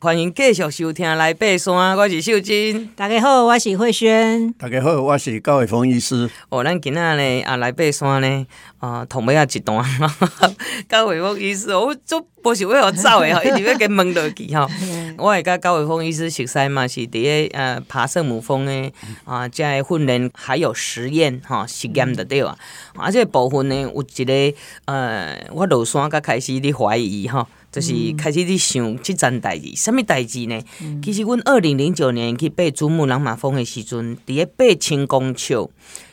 欢迎继续收听来爬山，我是秀珍。大家好，我是慧萱。大家好，我是高伟峰医师。哦，咱今仔呢啊来爬山呢啊，同尾啊一段。高伟峰医师，我做不是为何走的吼，一直要给蒙落去吼。我会跟高伟峰医师熟悉嘛，是伫个呃爬圣母峰的啊，这训练还有实验哈实验的对吧？啊，这个部分呢有一个呃，我落山才开始咧怀疑哈。就是开始咧想即件代志，什物代志呢？嗯、其实阮二零零九年去爬珠穆朗玛峰的时阵，伫咧爬青光桥，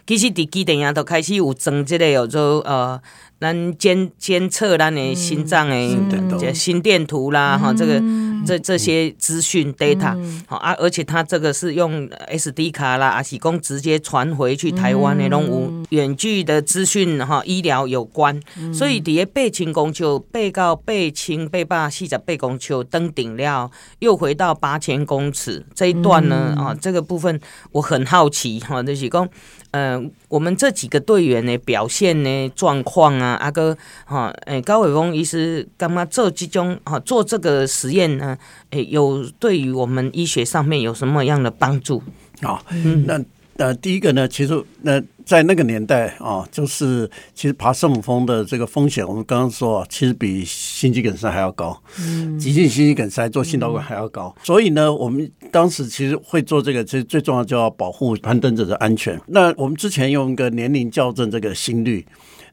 其实伫机电也都开始有装即个叫做呃。咱监监测咱的心脏的这心电图啦，哈、嗯，这个这这些资讯 data，好啊，而且它这个是用 SD 卡啦，还是讲直接传回去台湾的拢有远距的资讯哈，医疗有关，所以伫个爬青公丘，爬到爬青八百四十八公丘登顶了，又回到八千公尺这一段呢，啊，这个部分我很好奇哈，就是讲。呃，我们这几个队员的表现呢，状况啊，阿哥哈，诶，高伟峰医师干嘛做这种哈，做这个实验呢？诶，有对于我们医学上面有什么样的帮助？啊，嗯，那。呃，第一个呢，其实那在那个年代啊，就是其实爬圣母峰的这个风险，我们刚刚说啊，其实比心肌梗塞还要高，嗯，急性心肌梗塞做心导管还要高，所以呢，我们当时其实会做这个，其实最重要就要保护攀登者的安全。那我们之前用一个年龄校正这个心率，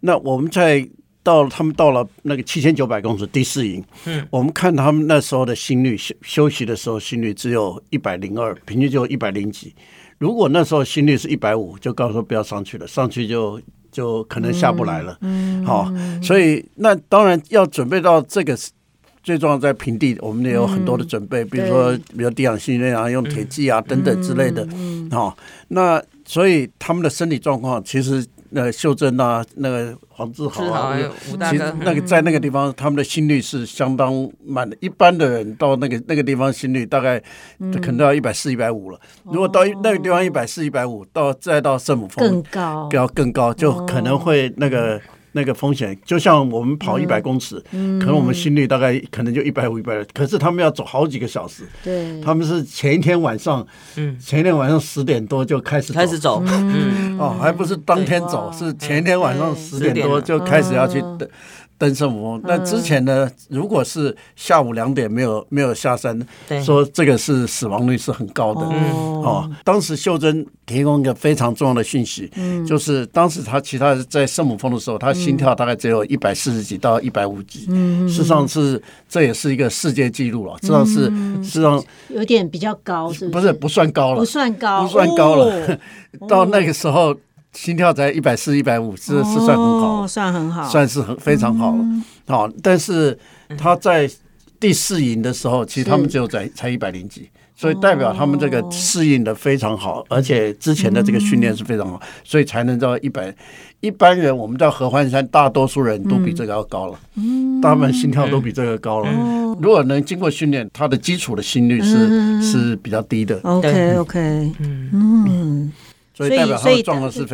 那我们在到他们到了那个七千九百公尺第四营，嗯，我们看他们那时候的心率休休息的时候心率只有一百零二，平均就一百零几。如果那时候心率是一百五，就告诉说不要上去了，上去就就可能下不来了。嗯，好、嗯哦，所以那当然要准备到这个最重要在平地，我们也有很多的准备，嗯、比如说比如低氧训练啊，用铁剂啊、嗯、等等之类的。嗯，好、哦，那所以他们的身体状况其实。那个秀珍啊，那个黄志豪啊，其实那个在那个地方，他们的心率是相当慢的。一般的人到那个那个地方，心率大概可能都要一百四、一百五了。如果到那个地方一百四、一百五，到再到圣母峰更高，要更高，就可能会那个。那个风险就像我们跑一百公尺，嗯，可能我们心率大概可能就一百五、一百，可是他们要走好几个小时。对，他们是前一天晚上，嗯，前一天晚上十点多就开始开始走，嗯，哦，还不是当天走，是前一天晚上十点多就开始要去等。登圣母峰，那之前呢？如果是下午两点没有没有下山，说这个是死亡率是很高的哦。当时秀珍提供一个非常重要的讯息，就是当时他其他在圣母峰的时候，他心跳大概只有一百四十几到一百五几，事实上是这也是一个世界纪录了，事实上是事实上有点比较高，是不是？不是不算高了，不算高，不算高了。到那个时候。心跳在一百四、一百五，是是算很好，算很好，算是很非常好了。好，但是他在第四营的时候，其实他们只有在才一百零几，所以代表他们这个适应的非常好，而且之前的这个训练是非常好，所以才能到一百。一般人我们到合欢山，大多数人都比这个要高了，他们心跳都比这个高了。如果能经过训练，他的基础的心率是是比较低的。OK OK，嗯。嗯。所以，所以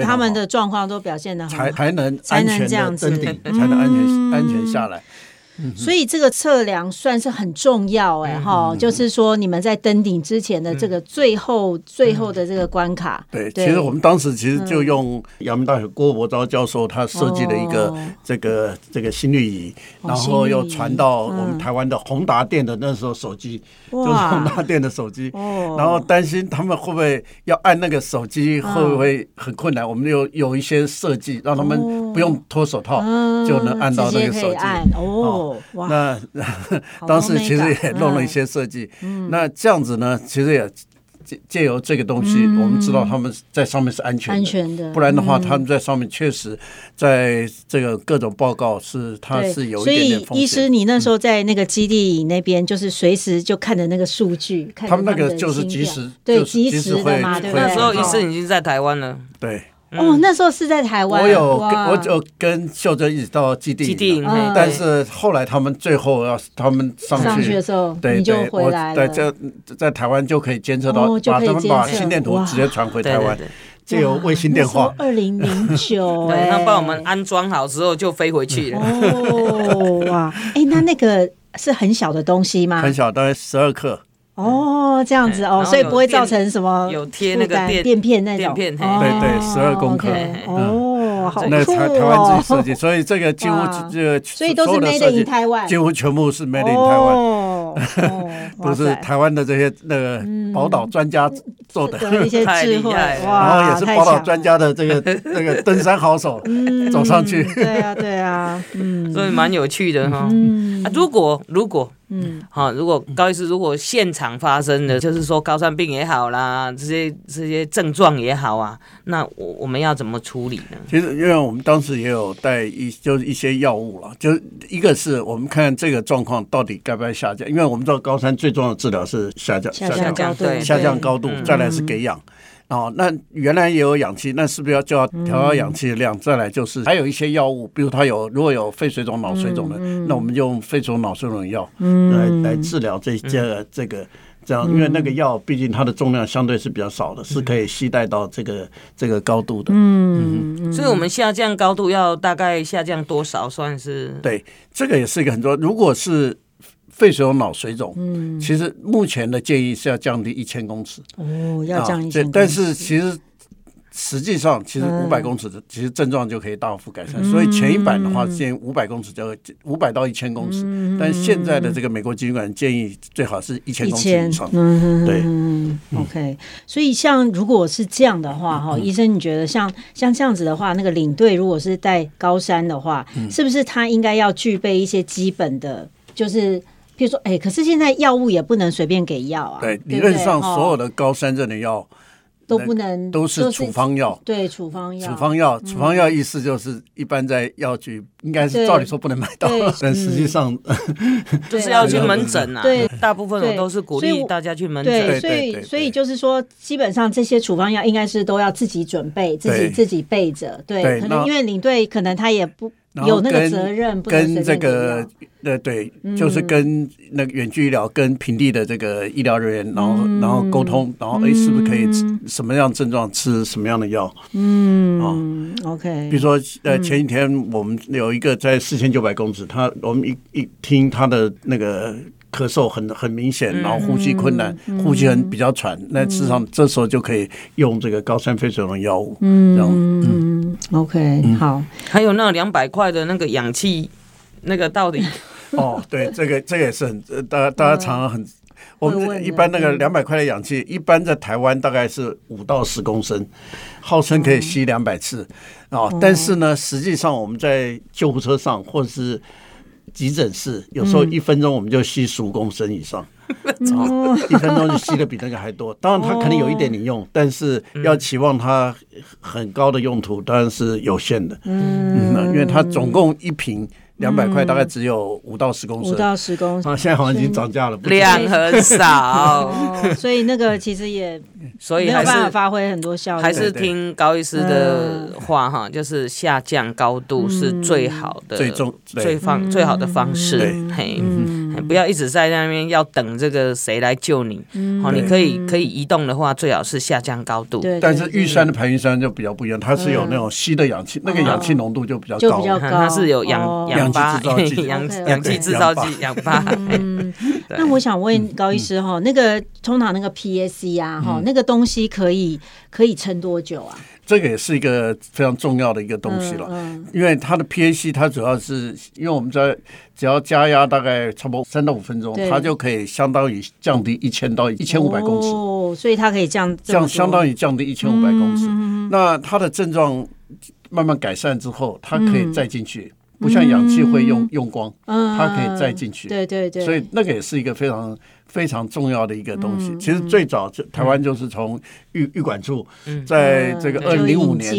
他们的状况都表现的很好，才才能安全这样子，才能安全安全下来。所以这个测量算是很重要哎哈，就是说你们在登顶之前的这个最后最后的这个关卡。对，其实我们当时其实就用阳明大学郭伯昭教授他设计的一个这个这个心率仪，然后又传到我们台湾的宏达电的那时候手机，就是宏达电的手机。然后担心他们会不会要按那个手机会不会很困难，我们有有一些设计让他们不用脱手套就能按到那个手机哦。哇那当时其实也弄了一些设计，嗯、那这样子呢，其实也借借由这个东西，嗯、我们知道他们在上面是安全的，安全的。不然的话，他们在上面确实在这个各种报告是，他是有一点点风险。所以，医师，你那时候在那个基地那边，就是随时就看着那个数据，他们那个就是及时，对，及时的嘛，对不对？那时候医师已经在台湾了，对。哦，那时候是在台湾。我有跟我就跟秀珍一起到基地，基地。但是后来他们最后要他们上去的时候，对，你就回来了。在在台湾就可以监测到，把他们把心电图直接传回台湾，就有卫星电话。二零零九，对，他帮我们安装好之后就飞回去了。哦哇，哎，那那个是很小的东西吗？很小，大概十二克。哦，这样子哦，所以不会造成什么有贴那个垫垫片那种，对对，十二公克。哦，好酷哦。那台台湾自己设计，所以这个几乎这个所以都是 made in 台湾，几乎全部是 made in 台湾。哦，都是台湾的这些那个宝岛专家做的一些智慧，然后也是宝岛专家的这个那个登山好手走上去。对啊，对啊，嗯，所以蛮有趣的哈。啊，如果如果。嗯，好，如果高医师，如果现场发生的，就是说高山病也好啦，这些这些症状也好啊，那我我们要怎么处理呢？其实，因为我们当时也有带一就是一些药物了，就一个是我们看这个状况到底该不该下降，因为我们知道高山最重要的治疗是下降下降高度，下降高度，再来是给氧。哦，那原来也有氧气，那是不是要就要调高氧气的量？嗯、再来就是还有一些药物，比如他有如果有肺水肿、脑水肿的，嗯、那我们就用肺水肿、脑水肿的药来、嗯、来治疗这这这个这样，因为那个药毕竟它的重量相对是比较少的，是可以携带到这个这个高度的。嗯，嗯所以我们下降高度要大概下降多少算是？对，这个也是一个很多。如果是肺水肿、脑水肿，嗯，其实目前的建议是要降低一千公尺。哦，要降一千。但是其实实际上，其实五百公尺的其实症状就可以大幅改善。所以前一版的话建议五百公尺就五百到一千公尺，但现在的这个美国疾病管建议最好是一千公尺以上。嗯，对。嗯，OK。所以像如果是这样的话，哈，医生，你觉得像像这样子的话，那个领队如果是带高山的话，是不是他应该要具备一些基本的，就是？比如说，哎，可是现在药物也不能随便给药啊。对，理论上所有的高山症的药都不能，都是处方药。对，处方药。处方药，处方药意思就是一般在药局应该是照理说不能买到，但实际上 就是要去门诊啊。对，大部分我都是鼓励大家去门诊。对，所以所以就是说，基本上这些处方药应该是都要自己准备，自己自己备着。对，可能因为领队可能他也不。有那个责任，跟这个呃对，就是跟那个远距医疗跟平地的这个医疗人员，然后然后沟通，然后哎，是不是可以什么样症状吃什么样的药？嗯，啊，OK。比如说呃，前几天我们有一个在四千九百公尺，他我们一一听他的那个。咳嗽很很明显，然后呼吸困难，嗯、呼吸很比较喘，嗯、那事实上这时候就可以用这个高山肺水肿药物。嗯，这样嗯，OK，嗯好。还有那两百块的那个氧气，那个到底？哦，对，这个这个也是很，大家大家常常很，我们一般那个两百块的氧气，一般在台湾大概是五到十公升，号称可以吸两百次啊，哦、但是呢，实际上我们在救护车上或者是。急诊室有时候一分钟我们就吸十五公升以上，一分钟就吸的比那个还多。当然它肯定有一点点用，但是要期望它很高的用途当然是有限的。嗯，因为它总共一瓶。两百块大概只有五到十公升，五到十公升。啊，现在好像已经涨价了，量很少，所以那个其实也，所以没有办法发挥很多效果。还是听高医师的话哈，就是下降高度是最好的、最重、最方、最好的方式。嘿，不要一直在那边要等这个谁来救你。好，你可以可以移动的话，最好是下降高度。但是玉山的排云山就比较不一样，它是有那种吸的氧气，那个氧气浓度就比较高，它是有氧氧。氧气制造剂，氧氧气制造剂，氧吧。嗯，那我想问高医师哈，那个通常那个 PAC 啊，哈，那个东西可以可以撑多久啊？这个也是一个非常重要的一个东西了，因为它的 PAC 它主要是因为我们在只要加压大概差不多三到五分钟，它就可以相当于降低一千到一千五百公尺哦，所以它可以降降相当于降低一千五百公尺。那它的症状慢慢改善之后，它可以再进去。不像氧气会用用光，它可以再进去。对对对，所以那个也是一个非常非常重要的一个东西。其实最早就台湾就是从预预管处，在这个二零零五年，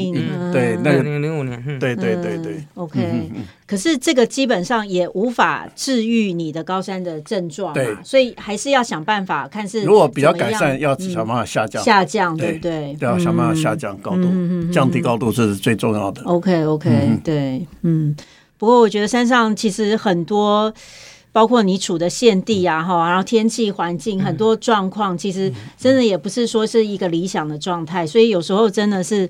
对，那个零零五年，对对对对。OK，可是这个基本上也无法治愈你的高山的症状，对，所以还是要想办法看是。如果比较改善，要想办法下降，下降，对不对？要想办法下降高度，降低高度，这是最重要的。OK OK，对，嗯。不过我觉得山上其实很多，包括你处的县地啊，哈，然后天气环境很多状况，其实真的也不是说是一个理想的状态，所以有时候真的是。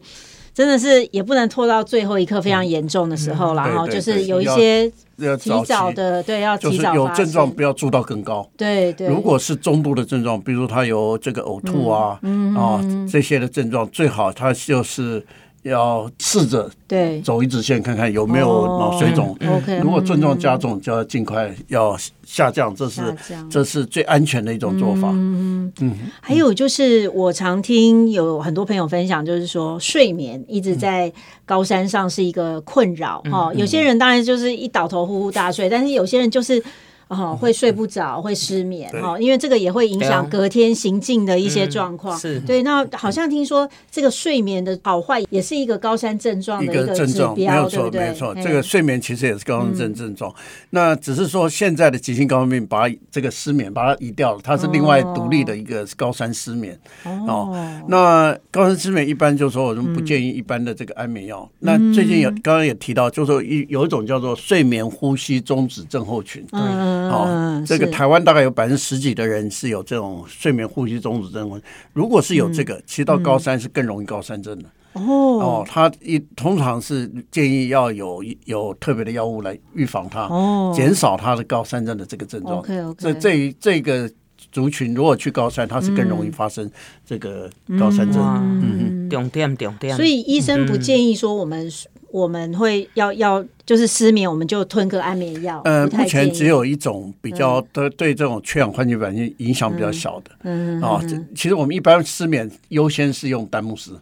真的是也不能拖到最后一刻非常严重的时候，然后就是有一些提早的，对，要提早有症状不要住到更高。对对。如果是中度的症状，比如他有这个呕吐啊，啊这些的症状，最好他就是。要试着对走一直线看看有没有脑水肿。如果症状加重，就要尽快要下降，这是这是最安全的一种做法。嗯嗯。还有就是，我常听有很多朋友分享，就是说睡眠一直在高山上是一个困扰哈。有些人当然就是一倒头呼呼大睡，但是有些人就是。哦，会睡不着，会失眠哦，因为这个也会影响隔天行进的一些状况。是对，那好像听说这个睡眠的好坏也是一个高山症状的一个症状，没有错，没有错。这个睡眠其实也是高山症症状，那只是说现在的急性高山病把这个失眠把它移掉了，它是另外独立的一个高山失眠。哦，那高山失眠一般就是说我们不建议一般的这个安眠药。那最近有刚刚也提到，就是说一有一种叫做睡眠呼吸中止症候群。对。哦，这个台湾大概有百分之十几的人是有这种睡眠呼吸中止症。如果是有这个，其实到高三是更容易高山症的。哦哦，他一通常是建议要有有特别的药物来预防它，减少他的高山症的这个症状。OK OK。这这这个族群如果去高山，它是更容易发生这个高山症。嗯嗯，重点重点。所以医生不建议说我们。我们会要要就是失眠，我们就吞个安眠药。呃，目前只有一种比较对对这种缺氧环境反应影响比较小的。嗯啊，其实我们一般失眠优先是用丹木斯。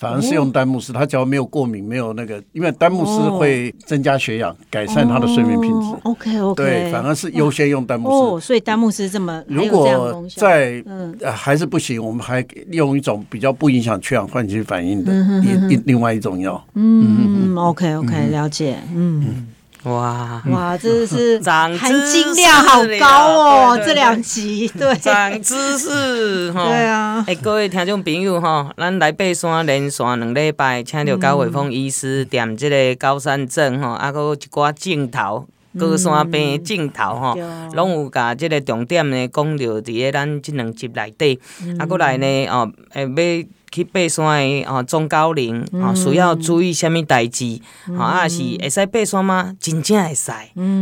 反而是用丹木斯，他只要没有过敏，没有那个，因为丹木斯会增加血氧，改善他的睡眠品质。OK OK，对，反而是优先用丹木斯。哦，所以丹木斯这么，如果在呃还是不行，我们还用一种比较不影响缺氧换气反应的一一另外一种药。嗯 OK OK，了解。嗯。哇哇，真的是 含金量好高哦！这两集对，长知识哈。对啊，哎，各位听众朋友哈，咱来爬山连续两礼拜，请到高伟峰医师点这个高山症哈，啊，搁一寡镜头，高山病镜头吼，拢有甲这个重点呢讲到伫咧咱这两集内底，啊，搁来呢哦，诶要。去爬山的哦，中高龄哦，需要注意什么代志？哦，啊是会使爬山吗？真正会使。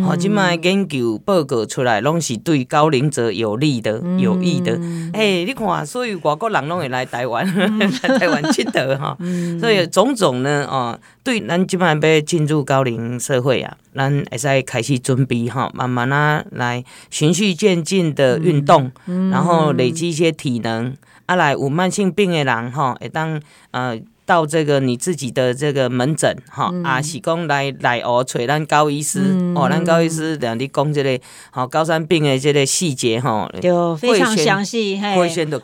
哦，即摆研究报告出来，拢是对高龄者有利的、有益的。哎，你看，所以外国人拢会来台湾，来台湾佚佗哈。所以种种呢，哦，对，咱即摆要进入高龄社会啊，咱会使开始准备哈，慢慢啊来循序渐进的运动，然后累积一些体能。啊，来有慢性病的人吼，会当呃。到这个你自己的这个门诊哈，啊是讲来来哦，找咱高医师哦，咱高医师让你讲这个好高山病的这个细节哈，就非常详细，嘿，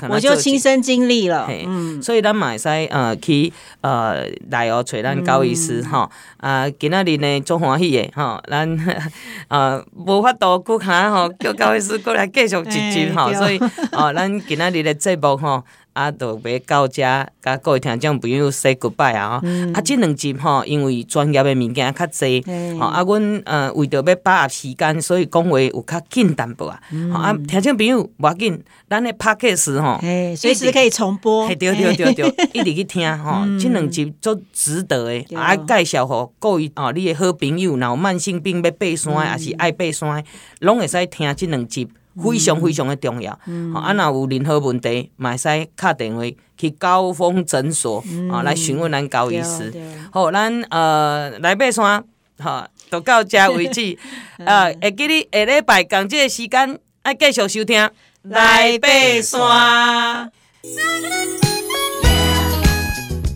我就亲身经历了，嗯，所以咱嘛会使呃去呃来哦，找咱高医师哈，啊今仔日呢足欢喜的哈，咱 呃无法度顾下吼，叫高医师过来继续一集 哈，所以哦，咱今仔日的节目吼。啊，就要到遮，甲各位听众朋友 say goodbye 啊！啊，即两集吼，因为专业的物件较济，吼。啊，阮呃为着要把握时间，所以讲话有较紧淡薄啊！啊，听众朋友无要紧，咱的 podcast 吼，随时可以重播，对对对对，一直去听吼，即两集足值得诶！啊，介绍吼各位哦，你的好朋友，然后慢性病要爬山，还是爱爬山，拢会使听即两集。非常非常的重要，啊，若有任何问题，嘛会使敲电话去高峰诊所，啊，来询问咱高医师。好，咱呃来爬山，哈，就到这为止。呃，会记你下礼拜同这个时间，爱继续收听来爬山。